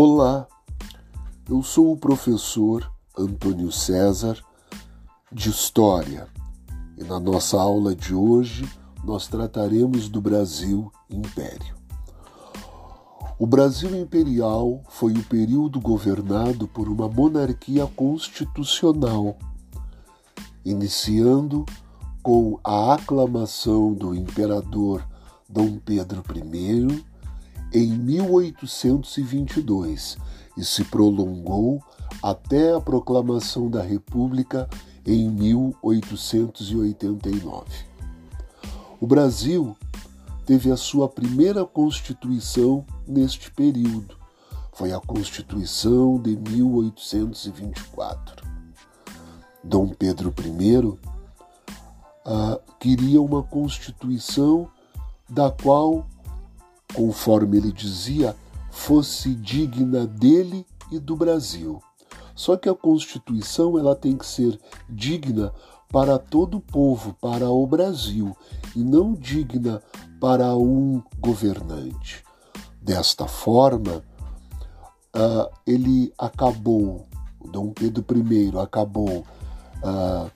Olá, eu sou o professor Antônio César de História e na nossa aula de hoje nós trataremos do Brasil Império. O Brasil Imperial foi o período governado por uma monarquia constitucional, iniciando com a aclamação do imperador Dom Pedro I em 1822 e se prolongou até a proclamação da República em 1889. O Brasil teve a sua primeira Constituição neste período. Foi a Constituição de 1824. Dom Pedro I uh, queria uma Constituição da qual conforme ele dizia, fosse digna dele e do Brasil. Só que a Constituição ela tem que ser digna para todo o povo, para o Brasil, e não digna para um governante. Desta forma, uh, ele acabou, Dom Pedro I acabou uh,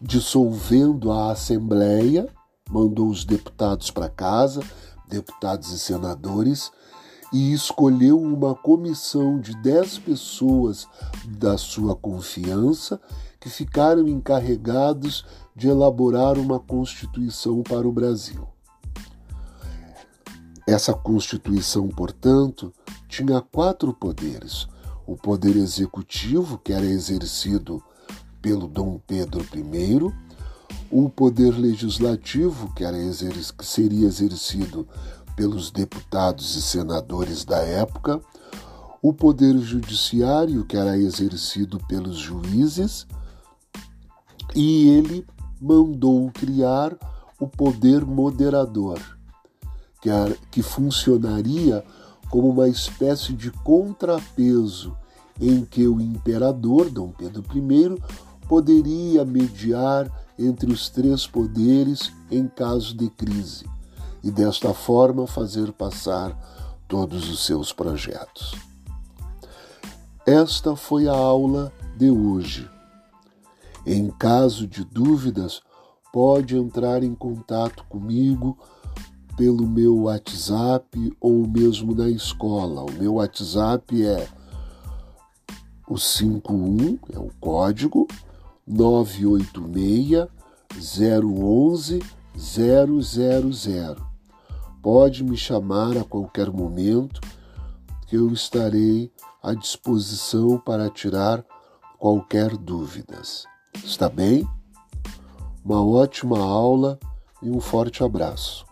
dissolvendo a Assembleia, mandou os deputados para casa, deputados e senadores, e escolheu uma comissão de dez pessoas da sua confiança que ficaram encarregados de elaborar uma Constituição para o Brasil. Essa Constituição, portanto, tinha quatro poderes: o poder executivo, que era exercido pelo Dom Pedro I, o poder legislativo, que, era que seria exercido pelos deputados e senadores da época, o poder judiciário, que era exercido pelos juízes, e ele mandou criar o poder moderador, que, era, que funcionaria como uma espécie de contrapeso em que o imperador, Dom Pedro I, poderia mediar entre os três poderes em caso de crise e desta forma fazer passar todos os seus projetos. Esta foi a aula de hoje. Em caso de dúvidas, pode entrar em contato comigo pelo meu WhatsApp ou mesmo na escola. O meu WhatsApp é o 51, é o código 986 011 000. Pode me chamar a qualquer momento que eu estarei à disposição para tirar qualquer dúvidas. Está bem? Uma ótima aula e um forte abraço.